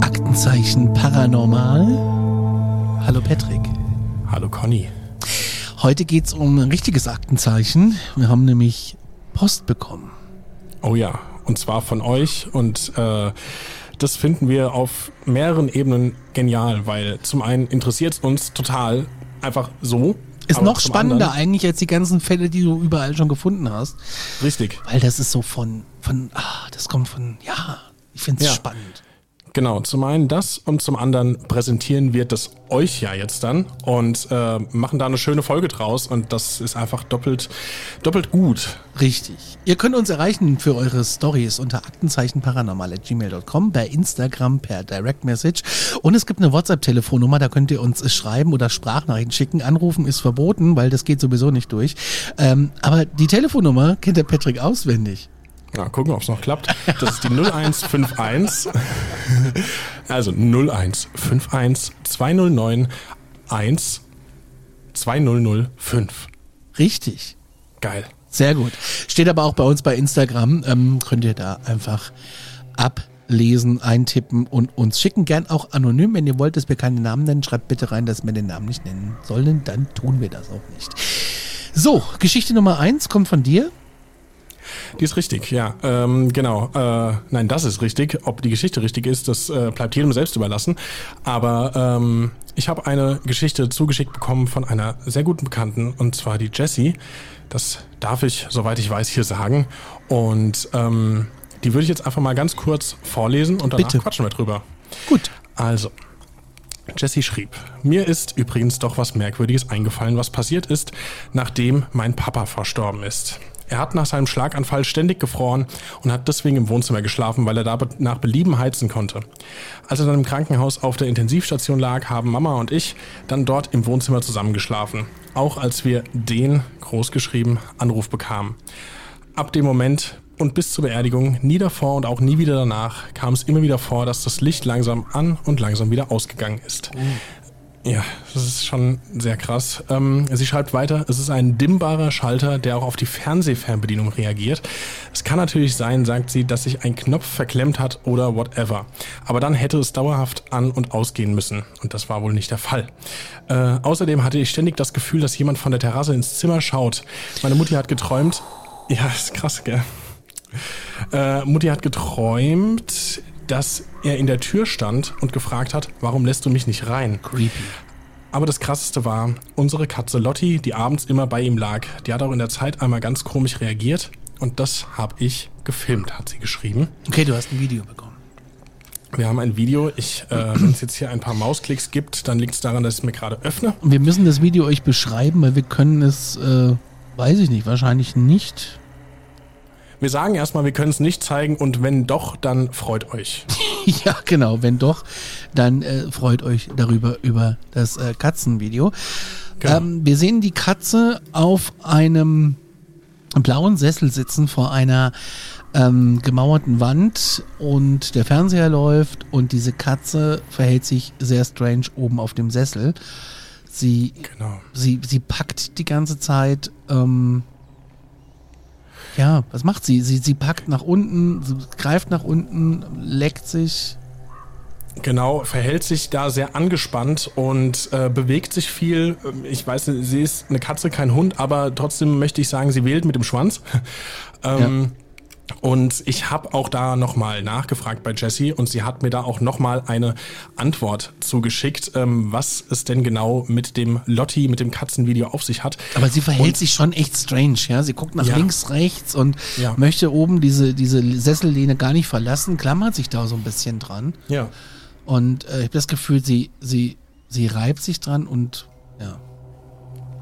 Aktenzeichen Paranormal. Hallo Patrick. Hallo Conny. Heute geht es um ein richtiges Aktenzeichen. Wir haben nämlich Post bekommen. Oh ja, und zwar von euch und äh, das finden wir auf mehreren Ebenen genial, weil zum einen interessiert es uns total einfach so. Ist noch spannender anderen- eigentlich als die ganzen Fälle, die du überall schon gefunden hast. Richtig. Weil das ist so von, von, ah, das kommt von, ja, ich finde es Ja. spannend. Genau, zum einen das und zum anderen präsentieren wir das euch ja jetzt dann und äh, machen da eine schöne Folge draus und das ist einfach doppelt, doppelt gut. Richtig. Ihr könnt uns erreichen für eure Stories unter aktenzeichenparanormal.gmail.com, bei Instagram per Direct Message. Und es gibt eine WhatsApp-Telefonnummer, da könnt ihr uns schreiben oder Sprachnachrichten schicken. Anrufen ist verboten, weil das geht sowieso nicht durch. Ähm, aber die Telefonnummer kennt der Patrick auswendig. Na, gucken, ob es noch klappt. Das ist die 0151. Also 0151 209 1 2005. Richtig. Geil. Sehr gut. Steht aber auch bei uns bei Instagram. Ähm, könnt ihr da einfach ablesen, eintippen und uns schicken. Gern auch anonym. Wenn ihr wollt, dass wir keine Namen nennen, schreibt bitte rein, dass wir den Namen nicht nennen sollen. Dann tun wir das auch nicht. So, Geschichte Nummer eins kommt von dir. Die ist richtig, ja. Ähm, genau. Äh, nein, das ist richtig. Ob die Geschichte richtig ist, das äh, bleibt jedem selbst überlassen. Aber ähm, ich habe eine Geschichte zugeschickt bekommen von einer sehr guten Bekannten, und zwar die Jessie. Das darf ich, soweit ich weiß, hier sagen. Und ähm, die würde ich jetzt einfach mal ganz kurz vorlesen und danach Bitte. quatschen wir drüber. Gut. Also, Jessie schrieb, mir ist übrigens doch was Merkwürdiges eingefallen, was passiert ist, nachdem mein Papa verstorben ist. Er hat nach seinem Schlaganfall ständig gefroren und hat deswegen im Wohnzimmer geschlafen, weil er da nach Belieben heizen konnte. Als er dann im Krankenhaus auf der Intensivstation lag, haben Mama und ich dann dort im Wohnzimmer zusammengeschlafen. Auch als wir den, großgeschrieben, Anruf bekamen. Ab dem Moment und bis zur Beerdigung, nie davor und auch nie wieder danach, kam es immer wieder vor, dass das Licht langsam an und langsam wieder ausgegangen ist. Ja, das ist schon sehr krass. Ähm, sie schreibt weiter, es ist ein dimmbarer Schalter, der auch auf die Fernsehfernbedienung reagiert. Es kann natürlich sein, sagt sie, dass sich ein Knopf verklemmt hat oder whatever. Aber dann hätte es dauerhaft an- und ausgehen müssen. Und das war wohl nicht der Fall. Äh, außerdem hatte ich ständig das Gefühl, dass jemand von der Terrasse ins Zimmer schaut. Meine Mutti hat geträumt. Ja, ist krass, gell? Äh, Mutti hat geträumt, dass er in der Tür stand und gefragt hat, warum lässt du mich nicht rein? Creepy. Aber das krasseste war, unsere Katze Lotti, die abends immer bei ihm lag, die hat auch in der Zeit einmal ganz komisch reagiert und das habe ich gefilmt, hat sie geschrieben. Okay, du hast ein Video bekommen. Wir haben ein Video, ich, äh, wenn es jetzt hier ein paar Mausklicks gibt, dann liegt es daran, dass ich es mir gerade öffne. Und wir müssen das Video euch beschreiben, weil wir können es, äh, weiß ich nicht, wahrscheinlich nicht. Wir sagen erstmal, wir können es nicht zeigen und wenn doch, dann freut euch. Ja, genau. Wenn doch, dann äh, freut euch darüber über das äh, Katzenvideo. Genau. Ähm, wir sehen die Katze auf einem blauen Sessel sitzen vor einer ähm, gemauerten Wand und der Fernseher läuft und diese Katze verhält sich sehr strange oben auf dem Sessel. Sie, Genau. sie, sie packt die ganze Zeit. Ähm, ja, was macht sie? sie? Sie packt nach unten, sie greift nach unten, leckt sich. Genau, verhält sich da sehr angespannt und äh, bewegt sich viel. Ich weiß, sie ist eine Katze, kein Hund, aber trotzdem möchte ich sagen, sie wählt mit dem Schwanz. ähm, Und ich habe auch da nochmal nachgefragt bei Jessie und sie hat mir da auch nochmal eine Antwort zugeschickt, ähm, was es denn genau mit dem Lotti, mit dem Katzenvideo auf sich hat. Aber sie verhält Und- sich schon echt strange, ja. Sie guckt nach Ja. links, rechts und Ja. möchte oben diese, diese Sessellehne gar nicht verlassen, klammert sich da so ein bisschen dran. Ja. Und äh, ich habe das Gefühl, sie, sie, sie reibt sich dran und ja.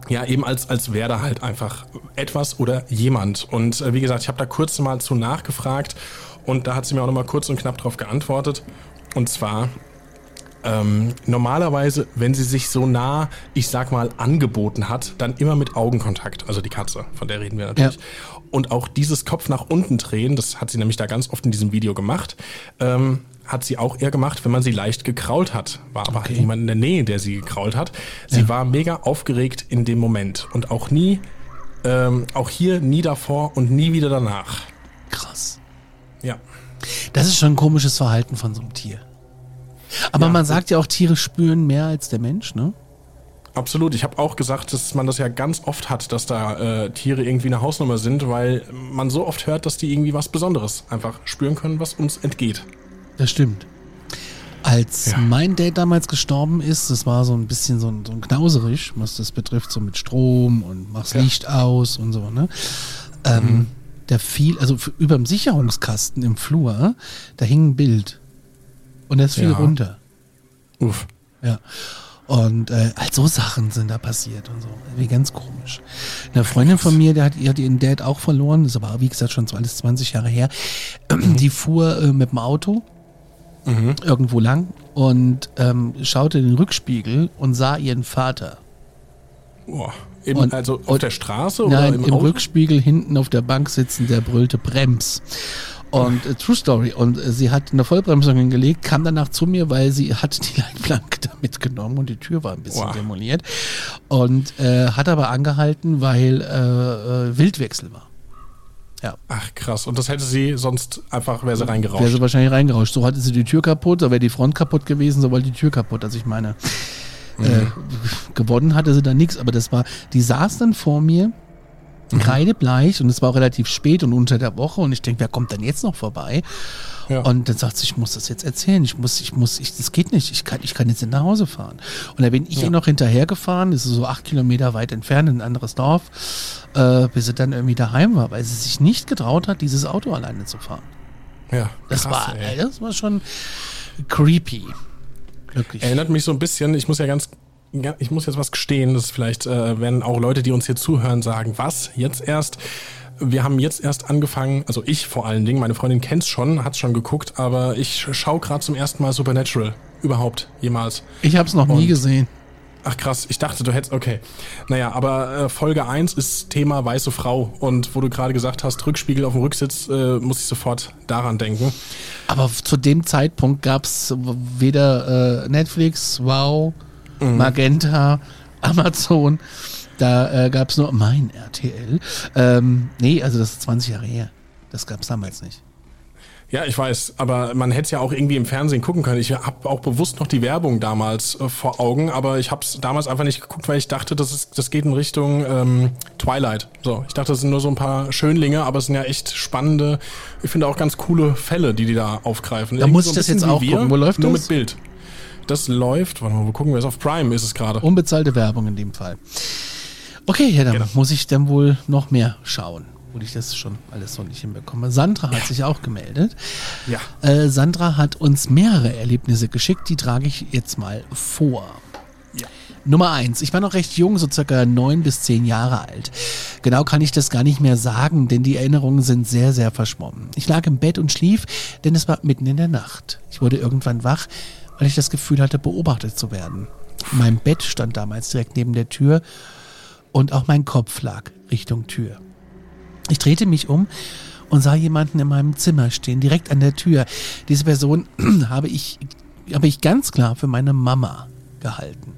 Ja, eben als, als da halt einfach etwas oder jemand. Und äh, wie gesagt, ich habe da kurz mal zu nachgefragt und da hat sie mir auch nochmal kurz und knapp drauf geantwortet. Und zwar, ähm, normalerweise, wenn sie sich so nah, ich sag mal, angeboten hat, dann immer mit Augenkontakt. Also die Katze, von der reden wir natürlich. Und auch dieses Kopf nach unten drehen, das hat sie nämlich da ganz oft in diesem Video gemacht, ähm, hat sie auch eher gemacht, wenn man sie leicht gekrault hat. War aber halt niemand in der Nähe, der sie gekrault hat. Sie war mega aufgeregt in dem Moment und auch nie, ähm, auch hier nie davor und nie wieder danach. Krass. Ja. Das ist schon ein komisches Verhalten von so einem Tier. Aber Ja, man sagt ja auch, Tiere spüren mehr als der Mensch, ne? Absolut. Ich habe auch gesagt, dass man das ja ganz oft hat, dass da äh, Tiere irgendwie eine Hausnummer sind, weil man so oft hört, dass die irgendwie was Besonderes einfach spüren können, was uns entgeht. Das stimmt. Als Ja. mein Dad damals gestorben ist, das war so ein bisschen so ein, so ein Knauserisch, was das betrifft, so mit Strom und machst Ja. Licht aus und so, ne? Ähm, Der fiel, also über dem Sicherungskasten im Flur, da hing ein Bild. Und das fiel Ja. runter. Uff. Ja. Und äh, halt so Sachen sind da passiert und so. Wie ganz komisch. Eine Freundin von mir, der hat, die hat ihren Dad auch verloren, das ist aber wie gesagt schon so alles 20 Jahre her. Die fuhr äh, mit dem Auto irgendwo lang und ähm, schaute in den Rückspiegel und sah ihren Vater. Boah. Im, Und- also auf und- der Straße oder Nein, im, im? Rückspiegel hinten auf der Bank sitzen, der brüllte Brems. Und äh, True Story. Und äh, sie hat eine Vollbremsung hingelegt, kam danach zu mir, weil sie hat die Leitplanke da mitgenommen und die Tür war ein bisschen Wow. demoliert. Und äh, hat aber angehalten, weil äh, äh, Wildwechsel war. Ja. Ach krass. Und das hätte sie sonst einfach, wäre sie reingerauscht. Wäre sie wahrscheinlich reingerauscht. So hatte sie die Tür kaputt, so wäre die Front kaputt gewesen, so war die Tür kaputt. Also ich meine, äh, gewonnen hatte sie da nichts, aber das war, die saß dann vor mir, kreidebleich und es war auch relativ spät und unter der Woche und ich denke, wer kommt denn jetzt noch vorbei? Ja. Und dann sagt sie, ich muss das jetzt erzählen, ich muss, ich muss, ich, das geht nicht, ich kann, ich kann jetzt nicht nach Hause fahren. Und da bin ich ihr noch hinterhergefahren, das ist so acht Kilometer weit entfernt, in ein anderes Dorf, äh, bis sie dann irgendwie daheim war, weil sie sich nicht getraut hat, dieses Auto alleine zu fahren. ja, Das krass, war, ey. das war schon creepy. Wirklich. Erinnert mich so ein bisschen, ich muss ja ganz, ja, ich muss jetzt was gestehen, das vielleicht äh, werden auch Leute, die uns hier zuhören, sagen, was, jetzt erst? Wir haben jetzt erst angefangen, also ich vor allen Dingen, meine Freundin kennt's schon, hat's schon geguckt, aber ich schaue gerade zum ersten Mal Supernatural. Überhaupt, jemals. Ich habe es noch nie Und- gesehen. Ach krass, ich dachte, du hättest, okay. Naja, aber äh, Folge 1 ist Thema weiße Frau. Und wo du gerade gesagt hast, Rückspiegel auf dem Rücksitz, äh, muss ich sofort daran denken. Aber zu dem Zeitpunkt gab es weder äh, Netflix, Wow, Mhm. Magenta, Amazon. Da äh, gab es nur mein RTL. Ähm, nee, also das ist 20 Jahre her. Das gab es damals nicht. Ja, ich weiß, aber man hätte es ja auch irgendwie im Fernsehen gucken können. Ich habe auch bewusst noch die Werbung damals äh, vor Augen, aber ich habe es damals einfach nicht geguckt, weil ich dachte, das, ist, das geht in Richtung ähm, Twilight. So, ich dachte, das sind nur so ein paar Schönlinge, aber es sind ja echt spannende, ich finde auch ganz coole Fälle, die die da aufgreifen. Da Irgendwie muss so ich das jetzt auch wir, gucken. Wo läuft nur das? mit Bild. Das läuft, warte mal, wo gucken wir es? Auf Prime ist es gerade. Unbezahlte Werbung in dem Fall. Okay, ja, dann Genau. muss ich dann wohl noch mehr schauen, wo ich das schon alles so nicht hinbekomme. Sandra hat sich auch gemeldet. Ja. Äh, Sandra hat uns mehrere Erlebnisse geschickt, die trage ich jetzt mal vor. Ja. Nummer eins, ich war noch recht jung, so circa neun bis zehn Jahre alt. Genau kann ich das gar nicht mehr sagen, denn die Erinnerungen sind sehr, sehr verschwommen. Ich lag im Bett und schlief, denn es war mitten in der Nacht. Ich wurde irgendwann wach, weil ich das Gefühl hatte, beobachtet zu werden. Mein Bett stand damals direkt neben der Tür und auch mein Kopf lag Richtung Tür. Ich drehte mich um und sah jemanden in meinem Zimmer stehen, direkt an der Tür. Diese Person habe ich, habe ich ganz klar für meine Mama gehalten.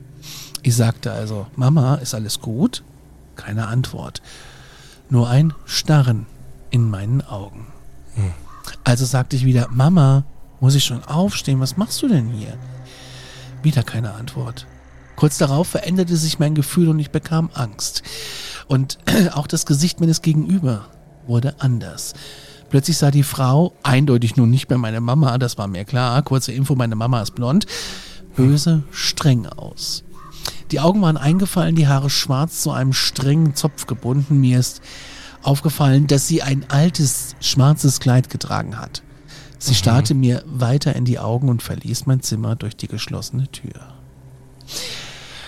Ich sagte also, Mama, ist alles gut? Keine Antwort. Nur ein Starren in meinen Augen. Also sagte ich wieder, Mama, muss ich schon aufstehen? Was machst du denn hier? Wieder keine Antwort. Kurz darauf veränderte sich mein Gefühl und ich bekam Angst. Und auch das Gesicht meines Gegenüber wurde anders. Plötzlich sah die Frau, eindeutig nun nicht mehr meine Mama, das war mir klar, kurze Info, meine Mama ist blond, böse, streng aus. Die Augen waren eingefallen, die Haare schwarz zu einem strengen Zopf gebunden. Mir ist aufgefallen, dass sie ein altes, schwarzes Kleid getragen hat. Sie starrte mir weiter in die Augen und verließ mein Zimmer durch die geschlossene Tür.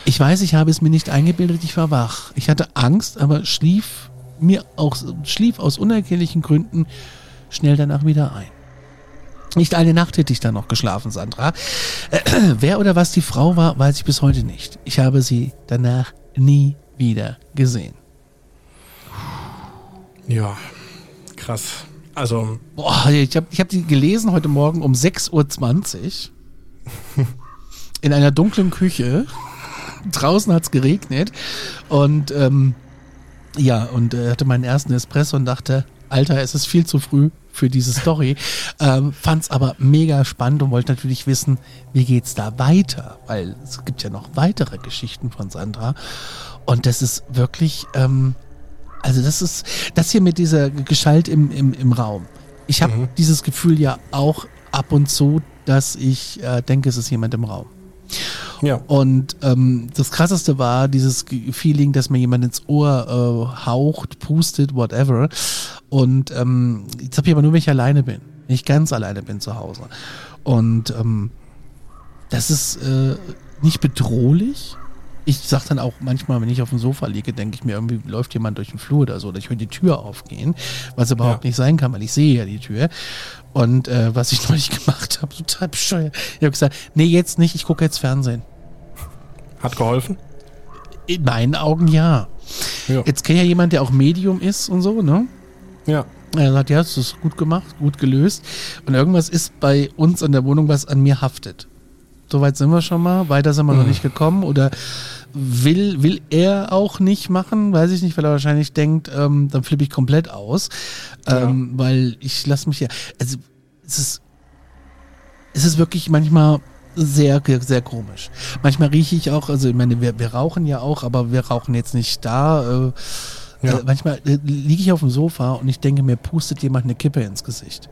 Ich weiß, ich habe es mir nicht eingebildet, ich war wach. Ich hatte Angst, aber schlief mir auch, schlief aus unerklärlichen Gründen schnell danach wieder ein. Nicht eine Nacht hätte ich dann noch geschlafen, Sandra. Äh, wer oder was die Frau war, weiß ich bis heute nicht. Ich habe sie danach nie wieder gesehen. Ja, krass. Also, Boah, ich habe ich hab die gelesen heute Morgen um 6.20 Uhr in einer dunklen Küche. Draußen hat's geregnet und ähm, ja, und äh, hatte meinen ersten Espresso und dachte, Alter, es ist viel zu früh für diese Story. Ähm, fand's aber mega spannend und wollte natürlich wissen, wie geht's da weiter? Weil es gibt ja noch weitere Geschichten von Sandra. Und das ist wirklich, ähm, also das ist, das hier mit dieser Geschalt im, im, im Raum. Ich habe dieses Gefühl ja auch ab und zu, dass ich äh, denke, es ist jemand im Raum. ja. Und ähm, das krasseste war dieses Feeling, dass mir jemand ins Ohr äh, haucht, pustet, whatever. Und ähm, jetzt habe ich aber nur, wenn ich alleine bin. Wenn ich ganz alleine bin zu Hause. Und ähm, das ist äh, nicht bedrohlich. Ich sag dann auch manchmal, wenn ich auf dem Sofa liege, denke ich mir, irgendwie läuft jemand durch den Flur oder so, oder ich höre die Tür aufgehen, was überhaupt Ja. nicht sein kann, weil ich sehe ja die Tür. Und äh, was ich neulich gemacht habe, total bescheuert. Ich habe gesagt, nee, jetzt nicht, ich gucke jetzt Fernsehen. Hat geholfen? In meinen Augen ja. Ja. Jetzt kennt ja jemand, der auch Medium ist und so, ne? Ja. Er sagt, ja, das ist gut gemacht, gut gelöst. Und irgendwas ist bei uns in der Wohnung, was an mir haftet. Soweit sind wir schon mal. Weiter sind wir noch nicht gekommen. Oder will, will er auch nicht machen, weiß ich nicht, weil er wahrscheinlich denkt, ähm, dann flippe ich komplett aus. Ähm, Weil ich lasse mich ja. Also es ist, es ist wirklich manchmal sehr, sehr komisch. Manchmal rieche ich auch, also ich meine, wir, wir rauchen ja auch, aber wir rauchen jetzt nicht da. Äh, Ja. äh, manchmal äh, liege ich auf dem Sofa und ich denke, mir pustet jemand eine Kippe ins Gesicht.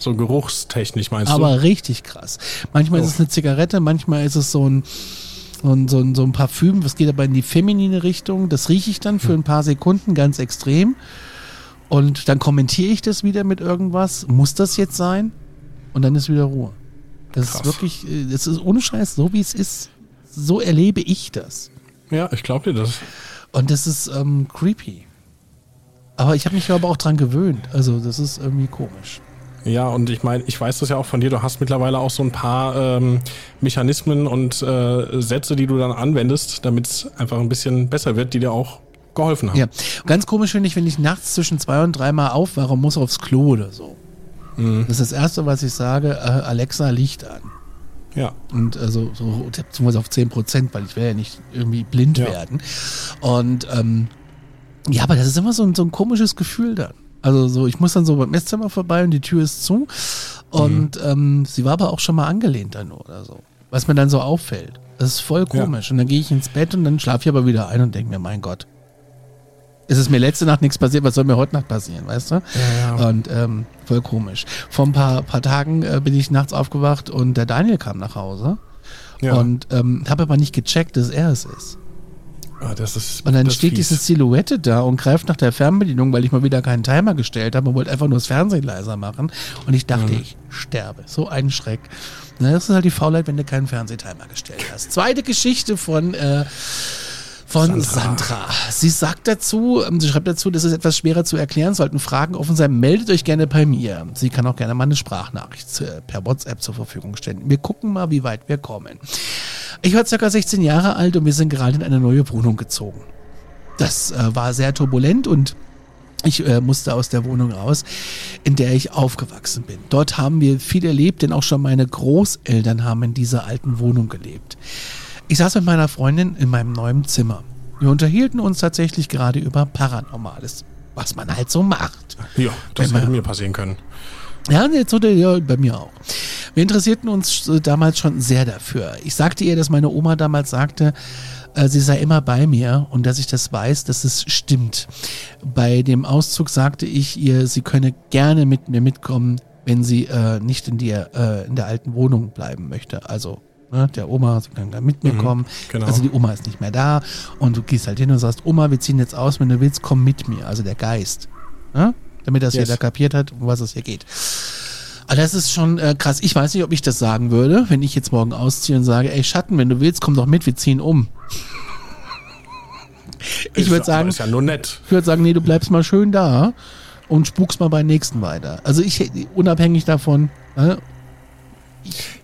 So geruchstechnisch meinst Aber richtig krass. Manchmal ist Oh. es eine Zigarette, manchmal ist es so ein, so ein, so ein, so ein Parfüm, das geht aber in die feminine Richtung. Das rieche ich dann Hm. für ein paar Sekunden ganz extrem. Und dann kommentiere ich das wieder mit irgendwas. Muss das jetzt sein? Und dann ist wieder Ruhe. Das Krass. ist wirklich, äh, das ist ohne Scheiß, so wie es ist. So erlebe ich das. du? Ja, ich glaube dir das. Und das ist ähm, creepy. Aber ich habe mich aber auch dran gewöhnt. Also das ist irgendwie komisch. Ja, und ich meine, ich weiß das ja auch von dir, du hast mittlerweile auch so ein paar ähm, Mechanismen und äh, Sätze, die du dann anwendest, damit es einfach ein bisschen besser wird, die dir auch geholfen haben. Ja, ganz komisch finde ich, wenn ich nachts zwischen zwei und dreimal aufwache und muss aufs Klo oder so. Das ist das Erste, was ich sage, äh, Alexa, Licht an. Ja. Und also so beziehungsweise auf 10 Prozent, weil ich will ja nicht irgendwie blind Ja. werden. Und ähm, ja, aber das ist immer so ein, so ein komisches Gefühl dann. Also so, ich muss dann so beim Esszimmer vorbei und die Tür ist zu. Und ähm, sie war aber auch schon mal angelehnt dann nur oder so. Was mir dann so auffällt. Das ist voll Ja. komisch. Und dann gehe ich ins Bett und dann schlafe ich aber wieder ein und denke mir, mein Gott. Es ist mir letzte Nacht nichts passiert, was soll mir heute Nacht passieren, weißt du? Ja, ja. Und ähm, voll komisch. Vor ein paar, paar Tagen äh, bin ich nachts aufgewacht und der Daniel kam nach Hause. Ja. Und ähm, habe aber nicht gecheckt, dass er es ist. Ah, das ist Und dann das steht fies. diese Silhouette da und greift nach der Fernbedienung, weil ich mal wieder keinen Timer gestellt habe und wollte einfach nur das Fernsehen leiser machen. Und ich dachte, Mhm. ich sterbe. So ein Schreck. Na, das ist halt die Faulheit, wenn du keinen Fernsehtimer gestellt hast. Zweite Geschichte von, äh, von Sandra. Sandra. Sie sagt dazu, ähm, sie schreibt dazu, das ist etwas schwerer zu erklären, sollten Fragen offen sein, meldet euch gerne bei mir. Sie kann auch gerne mal eine Sprachnachricht äh, per WhatsApp zur Verfügung stellen. Wir gucken mal, wie weit wir kommen. Ich war circa 16 Jahre alt und wir sind gerade in eine neue Wohnung gezogen. Das äh, war sehr turbulent und ich äh, musste aus der Wohnung raus, in der ich aufgewachsen bin. Dort haben wir viel erlebt, denn auch schon meine Großeltern haben in dieser alten Wohnung gelebt. Ich saß mit meiner Freundin in meinem neuen Zimmer. Wir unterhielten uns tatsächlich gerade über Paranormales, was man halt so macht. Ja, das hätte mir passieren können. Ja, jetzt oder ja, bei mir auch. Wir interessierten uns äh, damals schon sehr dafür. Ich sagte ihr, dass meine Oma damals sagte, äh, sie sei immer bei mir und dass ich das weiß, dass es stimmt. Bei dem Auszug sagte ich ihr, sie könne gerne mit mir mitkommen, wenn sie äh, nicht in, die, äh, in der alten Wohnung bleiben möchte. Also ne, der Oma kann da mit mir Mhm, kommen. genau. Also die Oma ist nicht mehr da und du gehst halt hin und sagst, Oma, wir ziehen jetzt aus, wenn du willst, komm mit mir. Also der Geist. Ne? Damit das Yes. jeder kapiert hat, um was es hier geht. Aber das ist schon äh, krass. Ich weiß nicht, ob ich das sagen würde, wenn ich jetzt morgen ausziehe und sage, ey Schatten, wenn du willst, komm doch mit, wir ziehen um. Ich würde sagen, Ist ja nur nett. ich würde sagen, nee, du bleibst mal schön da und spukst mal beim nächsten weiter. Also ich, unabhängig davon, ne,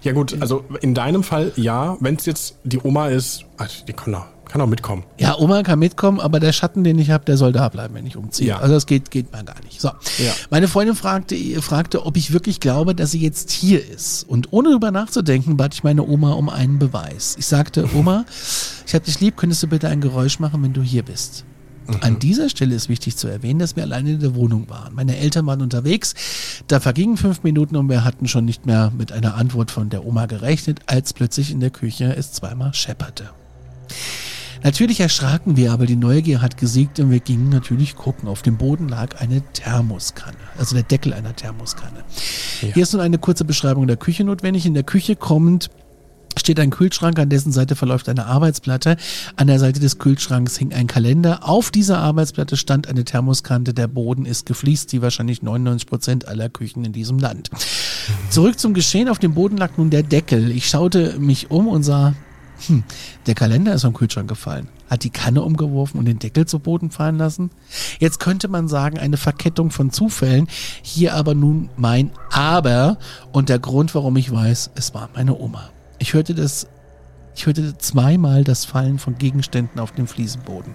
Ja gut, also in deinem Fall ja, wenn es jetzt die Oma ist, also die kann doch, kann doch mitkommen. ja, Oma kann mitkommen, aber der Schatten, den ich habe, der soll da bleiben, wenn ich umziehe. Ja. Also das geht, geht mal gar nicht. So. Ja. Meine Freundin fragte, fragte, ob ich wirklich glaube, dass sie jetzt hier ist. Und ohne drüber nachzudenken, bat ich meine Oma um einen Beweis. Ich sagte, Oma, ich hab dich lieb, könntest du bitte ein Geräusch machen, wenn du hier bist? An dieser Stelle ist wichtig zu erwähnen, dass wir alleine in der Wohnung waren. Meine Eltern waren unterwegs. Da vergingen fünf Minuten und wir hatten schon nicht mehr mit einer Antwort von der Oma gerechnet, als plötzlich in der Küche es zweimal schepperte. Natürlich erschraken wir, aber die Neugier hat gesiegt und wir gingen natürlich gucken. Auf dem Boden lag eine Thermoskanne, also der Deckel einer Thermoskanne. Hier ist nun eine kurze Beschreibung der Küche notwendig. In der Küche kommend steht ein Kühlschrank, an dessen Seite verläuft eine Arbeitsplatte. An der Seite des Kühlschranks hing ein Kalender. Auf dieser Arbeitsplatte stand eine Thermoskante. Der Boden ist gefliest, wie wahrscheinlich 99 Prozent aller Küchen in diesem Land. Zurück zum Geschehen. Auf dem Boden lag nun der Deckel. Ich schaute mich um und sah, hm, der Kalender ist vom Kühlschrank gefallen. Hat die Kanne umgeworfen und den Deckel zu Boden fallen lassen? Jetzt könnte man sagen, eine Verkettung von Zufällen. Hier aber nun mein Aber und der Grund, warum ich weiß, es war meine Oma. Ich hörte das ich hörte zweimal das Fallen von Gegenständen auf dem Fliesenboden.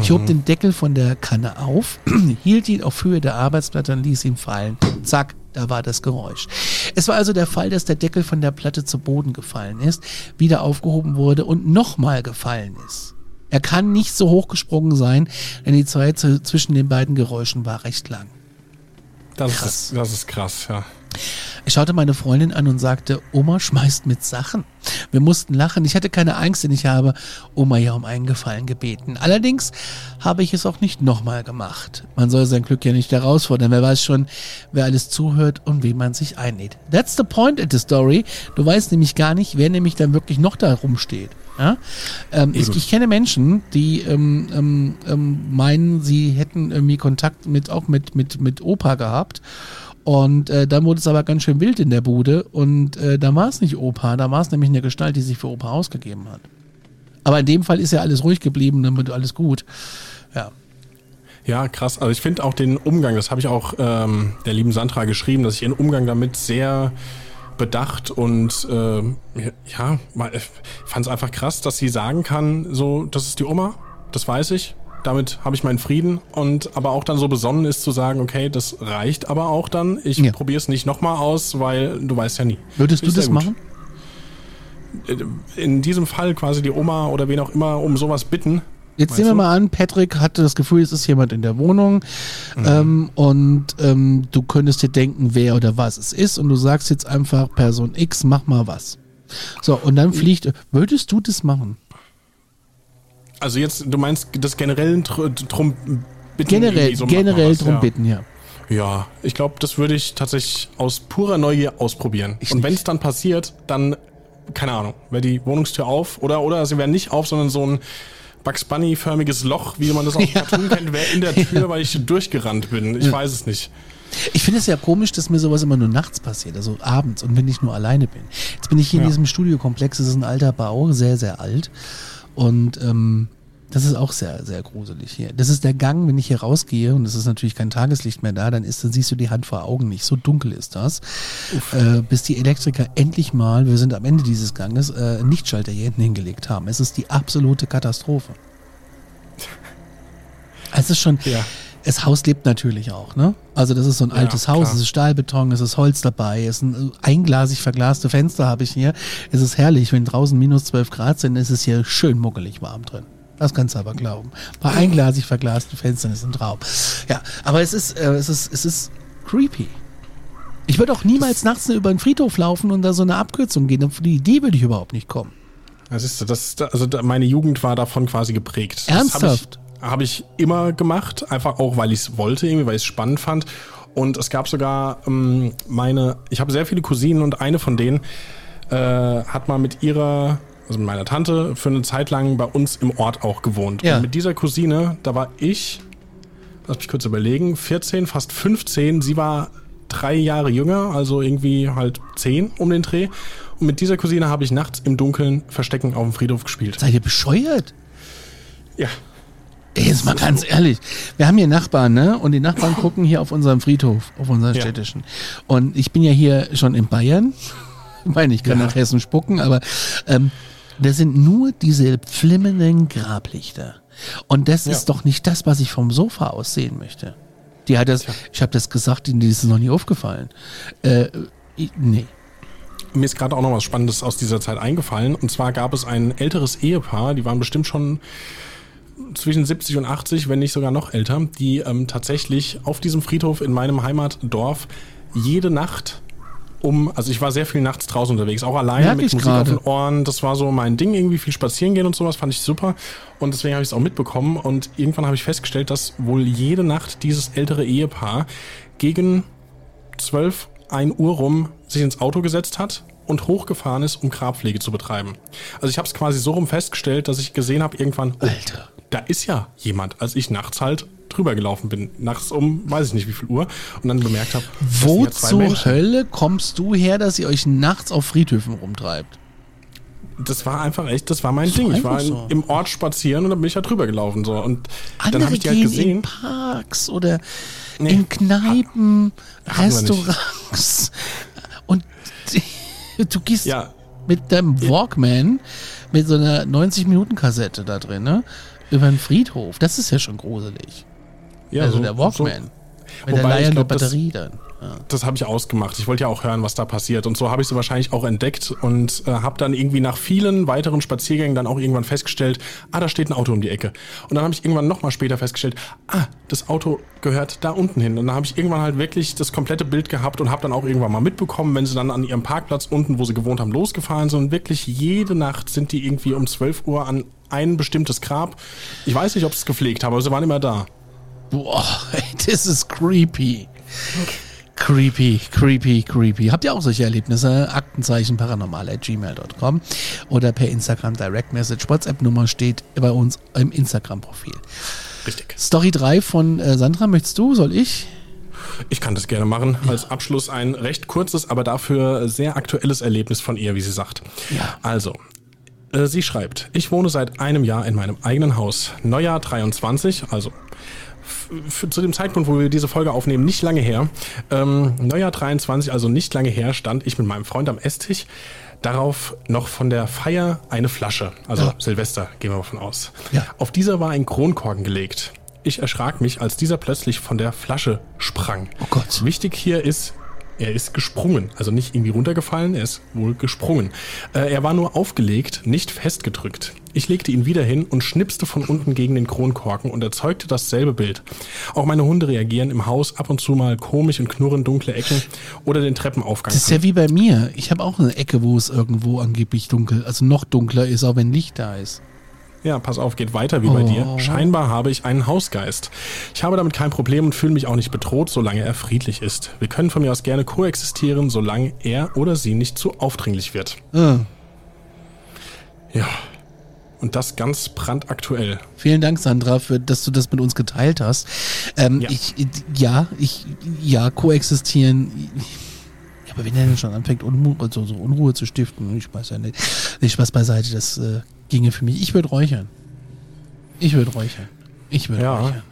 Ich hob den Deckel von der Kanne auf, hielt ihn auf Höhe der Arbeitsplatte und ließ ihn fallen. Zack, da war das Geräusch. Es war also der Fall, dass der Deckel von der Platte zu Boden gefallen ist, wieder aufgehoben wurde und nochmal gefallen ist. Er kann nicht so hoch gesprungen sein, denn die Zeit zwischen den beiden Geräuschen war recht lang. Das Krass. ist, das ist krass, ja. Ich schaute meine Freundin an und sagte, Oma schmeißt mit Sachen. Wir mussten lachen. Ich hatte keine Angst, denn ich habe Oma ja um einen Gefallen gebeten. Allerdings habe ich es auch nicht nochmal gemacht. Man soll sein Glück ja nicht herausfordern. Wer weiß schon, wer alles zuhört und wem man sich einlädt. That's the point at the story. Du weißt nämlich gar nicht, wer nämlich dann wirklich noch da rumsteht. Ja? Ähm, ich, ich kenne Menschen, die ähm, ähm, ähm, meinen, sie hätten irgendwie Kontakt mit auch mit, mit, mit Opa gehabt. Und äh, dann wurde es aber ganz schön wild in der Bude und äh, da war es nicht Opa, da war es nämlich eine Gestalt, die sich für Opa ausgegeben hat. Aber in dem Fall ist ja alles ruhig geblieben, dann wird alles gut. Ja. Ja, krass. Also ich finde auch den Umgang, das habe ich auch ähm, der lieben Sandra geschrieben, dass ich ihren Umgang damit sehr bedacht und ähm, ja, fand es einfach krass, dass sie sagen kann, so, das ist die Oma, das weiß ich, damit habe ich meinen Frieden und aber auch dann so besonnen ist zu sagen, okay, das reicht aber auch dann, ich Ja. probiere es nicht nochmal aus, weil du weißt ja nie. Würdest du Ist das sehr gut. machen? In diesem Fall quasi die Oma oder wen auch immer um sowas bitten. Jetzt sehen wir du? mal an, Patrick hatte das Gefühl, es ist jemand in der Wohnung Mhm. ähm, und ähm, du könntest dir denken, wer oder was es ist und du sagst jetzt einfach Person X, mach mal was. So, und dann fliegt, würdest du das machen? Also jetzt, du meinst das generell dr- drum bitten? Generell, so, generell drum ja. bitten, ja. Ja, ich glaube, das würde ich tatsächlich aus purer Neugier ausprobieren. Ich Und wenn es dann passiert, dann, keine Ahnung, wäre die Wohnungstür auf oder, oder sie wäre nicht auf, sondern so ein Bugs Bunny-förmiges Loch, wie man das aus dem Cartoon kennt, wäre in der Tür, weil ich durchgerannt bin. Ich weiß es nicht. Ich finde es ja komisch, dass mir sowas immer nur nachts passiert, also abends und wenn ich nur alleine bin. Jetzt bin ich hier in Ja. diesem Studiokomplex, das ist ein alter Bau, sehr, sehr alt. Und ähm, das ist auch sehr, sehr gruselig hier. Das ist der Gang, wenn ich hier rausgehe und es ist natürlich kein Tageslicht mehr da, dann ist, dann siehst du die Hand vor Augen nicht. So dunkel ist das. Äh, bis die Elektriker endlich mal, wir sind am Ende dieses Ganges, äh, einen Lichtschalter hier hinten hingelegt haben. Es ist die absolute Katastrophe. Es ist schon, Ja. Das Haus lebt natürlich auch, ne? Also das ist so ein Ja, altes Haus, klar. es ist Stahlbeton, es ist Holz dabei, es sind äh, einglasig verglaste Fenster habe ich hier. Es ist herrlich, wenn draußen minus 12 Grad sind, ist es hier schön muckelig warm drin. Das kannst du aber glauben. Bei einglasig verglasten Fenstern ist ein Traum. Ja, aber es ist, äh, es ist, es ist creepy. Ich würde auch niemals nachts über den Friedhof laufen und da so eine Abkürzung gehen. Auf die Idee würde ich überhaupt nicht kommen. Das ist, das, also meine Jugend war davon quasi geprägt. Ernsthaft? Habe ich, immer gemacht, einfach auch, weil ich es wollte, irgendwie, weil ich es spannend fand. Und es gab sogar ähm, meine, ich habe sehr viele Cousinen und eine von denen äh, hat mal mit ihrer, also mit meiner Tante, für eine Zeit lang bei uns im Ort auch gewohnt. Ja. Und mit dieser Cousine, da war ich, lass mich kurz überlegen, 14, fast 15. Sie war drei Jahre jünger, also irgendwie halt 10 um den Dreh. Und mit dieser Cousine habe ich nachts im Dunkeln Verstecken auf dem Friedhof gespielt. Seid ihr bescheuert? Ja. Ey, Jetzt mal ganz ehrlich. Wir haben hier Nachbarn, ne? Und die Nachbarn gucken hier auf unseren Friedhof, auf unseren Ja. städtischen. Und ich bin ja hier schon in Bayern. Ich meine, ich kann Ja. nach Hessen spucken, aber ähm, da sind nur diese flimmernden Grablichter. Und das Ja. ist doch nicht das, was ich vom Sofa aus sehen möchte. Die hat das, ich habe das gesagt, ihnen ist noch nie aufgefallen. Äh, nee. Mir ist gerade auch noch was Spannendes aus dieser Zeit eingefallen. Und zwar gab es ein älteres Ehepaar, die waren bestimmt schon zwischen 70 und 80, wenn nicht sogar noch älter, die ähm, tatsächlich auf diesem Friedhof in meinem Heimatdorf jede Nacht um, also ich war sehr viel nachts draußen unterwegs, auch alleine Merk mit Musik gerade. auf den Ohren. Das war so mein Ding, irgendwie viel spazieren gehen und sowas fand ich super. Und deswegen habe ich es auch mitbekommen. Und irgendwann habe ich festgestellt, dass wohl jede Nacht dieses ältere Ehepaar gegen 12, 1 Uhr rum sich ins Auto gesetzt hat und hochgefahren ist, um Grabpflege zu betreiben. Also ich habe es quasi so rum festgestellt, dass ich gesehen habe irgendwann, oh, Alter. Da ist ja jemand, als ich nachts halt drüber gelaufen bin. Nachts um, weiß ich nicht wie viel Uhr. Und dann bemerkt habe, das Wo ja zur Menschen. Hölle kommst du her, dass ihr euch nachts auf Friedhöfen rumtreibt? Das war einfach echt, das war mein Ding. Ich war einfach in, so. im Ort spazieren und dann bin ich halt drüber gelaufen. So. Und dann Andere habe ich die halt gehen gesehen. in Parks oder Nee. in Kneipen, nicht. Restaurants. Und du gehst Ja, mit deinem Walkman mit so einer 90-Minuten-Kassette da drin, ne? Über den Friedhof. Das ist ja schon gruselig. ja, also so- der Walkman. So, mit der wobei ich leiernden glaub, das- Batterie dann. Ja. das habe ich ausgemacht. Ich wollte ja auch hören, was da passiert. Und so habe ich sie wahrscheinlich auch entdeckt und äh, habe dann irgendwie nach vielen weiteren Spaziergängen dann auch irgendwann festgestellt, ah, da steht ein Auto um die Ecke. Und dann habe ich irgendwann nochmal später festgestellt, ah, das Auto gehört da unten hin. Und dann habe ich irgendwann halt wirklich das komplette Bild gehabt und habe dann auch irgendwann mal mitbekommen, wenn sie dann an ihrem Parkplatz unten, wo sie gewohnt haben, losgefahren sind. Und wirklich jede Nacht sind die irgendwie um 12 Uhr an ein bestimmtes Grab. Ich weiß nicht, ob sie es gepflegt haben, aber sie waren immer da. Boah, ey, das ist creepy. Creepy, creepy, creepy. Habt ihr auch solche Erlebnisse? Aktenzeichen paranormal at gmail.com oder per Instagram Direct Message. WhatsApp-Nummer steht bei uns im Instagram-Profil. Richtig. Story 3 von äh, Sandra, möchtest du? Soll ich? Ich kann das gerne machen. Als Abschluss ein recht kurzes, aber dafür sehr aktuelles Erlebnis von ihr, wie sie sagt. Ja. Also, äh, sie schreibt, ich wohne seit einem Jahr in meinem eigenen Haus. Neujahr 23, also zu dem Zeitpunkt, wo wir diese Folge aufnehmen, nicht lange her. Ähm, Neujahr 23, also nicht lange her, stand ich mit meinem Freund am Esstisch. Darauf noch von der Feier eine Flasche, also Ja. Silvester, gehen wir davon aus. Ja. Auf dieser war ein Kronkorken gelegt. Ich erschrak mich, als dieser plötzlich von der Flasche sprang. Oh Gott. Wichtig hier ist, er ist gesprungen. Also nicht irgendwie runtergefallen, er ist wohl gesprungen. Äh, er war nur aufgelegt, nicht festgedrückt. Ich legte ihn wieder hin und schnipste von unten gegen den Kronkorken und erzeugte dasselbe Bild. Auch meine Hunde reagieren im Haus ab und zu mal komisch und knurren dunkle Ecken oder den Treppenaufgang. Das ist ja wie bei mir. Ich habe auch eine Ecke, wo es irgendwo angeblich dunkel, also noch dunkler ist, auch wenn Licht da ist. Ja, pass auf, geht weiter wie bei Oh. dir. Scheinbar habe ich einen Hausgeist. Ich habe damit kein Problem und fühle mich auch nicht bedroht, solange er friedlich ist. Wir können von mir aus gerne koexistieren, solange er oder sie nicht zu aufdringlich wird. Ah, Ja. Und das ganz brandaktuell. vielen Dank, Sandra, für dass du das mit uns geteilt hast. Ähm, Ja. Ich, ja, ich, ja, koexistieren. Ja, aber wenn er denn schon anfängt, Unruhe, also so Unruhe zu stiften, ich weiß ja nicht, nicht Spaß beiseite, das äh, ginge für mich. Ich würde räuchern. Ich würde räuchern. Ich würde Ja. räuchern.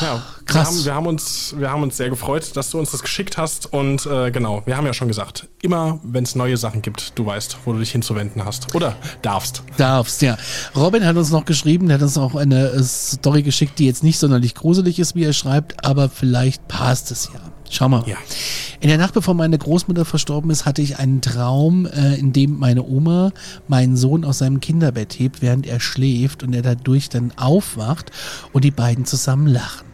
Ja, Krass. Wir haben, wir, haben uns, wir haben uns sehr gefreut, dass du uns das geschickt hast. Und äh, genau, wir haben ja schon gesagt, immer wenn es neue Sachen gibt, du weißt, wo du dich hinzuwenden hast. Oder darfst. Darfst, ja. Robin hat uns noch geschrieben, der hat uns auch eine äh, Story geschickt, die jetzt nicht sonderlich gruselig ist, wie er schreibt, aber vielleicht passt es ja. Schau mal. Ja. In der Nacht, bevor meine Großmutter verstorben ist, hatte ich einen Traum, äh, in dem meine Oma meinen Sohn aus seinem Kinderbett hebt, während er schläft und er dadurch dann aufwacht und die beiden zusammen lachen.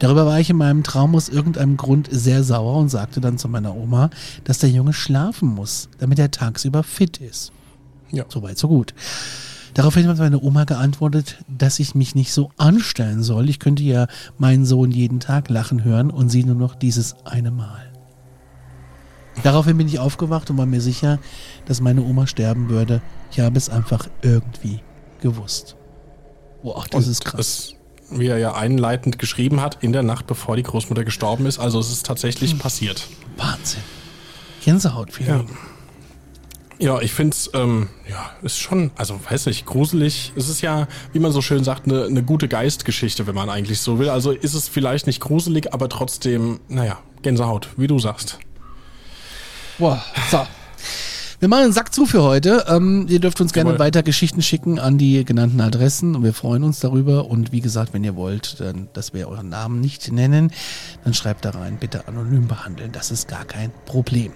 Darüber war ich in meinem Traum aus irgendeinem Grund sehr sauer und sagte dann zu meiner Oma, dass der Junge schlafen muss, damit er tagsüber fit ist. Ja. Soweit, so gut. Daraufhin hat meine Oma geantwortet, dass ich mich nicht so anstellen soll. Ich könnte ja meinen Sohn jeden Tag lachen hören und sie nur noch dieses eine Mal. Daraufhin bin ich aufgewacht und war mir sicher, dass meine Oma sterben würde. Ich habe es einfach irgendwie gewusst. Boah, das Und ist krass. Es, wie er ja einleitend geschrieben hat, in der Nacht, bevor die Großmutter gestorben ist. Also es ist tatsächlich Hm. passiert. Wahnsinn. Gänsehautfeeling. Ja, ich finde es, ähm, ja, ist schon, also weiß nicht, gruselig. Es ist ja, wie man so schön sagt, eine ne gute Geistgeschichte, wenn man eigentlich so will. Also ist es vielleicht nicht gruselig, aber trotzdem, naja, Gänsehaut, wie du sagst. Boah, so. Wir machen einen Sack zu für heute. Ähm, ihr dürft uns gerne Jawohl. weiter Geschichten schicken an die genannten Adressen und wir freuen uns darüber. Und wie gesagt, wenn ihr wollt, dann, dass wir euren Namen nicht nennen, dann schreibt da rein, bitte anonym behandeln. Das ist gar kein Problem.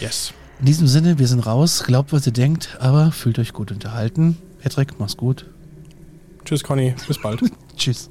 Yes. In diesem Sinne, wir sind raus. Glaubt, was ihr denkt, aber fühlt euch gut unterhalten. Patrick, mach's gut. Tschüss, Conny. Bis bald. Tschüss.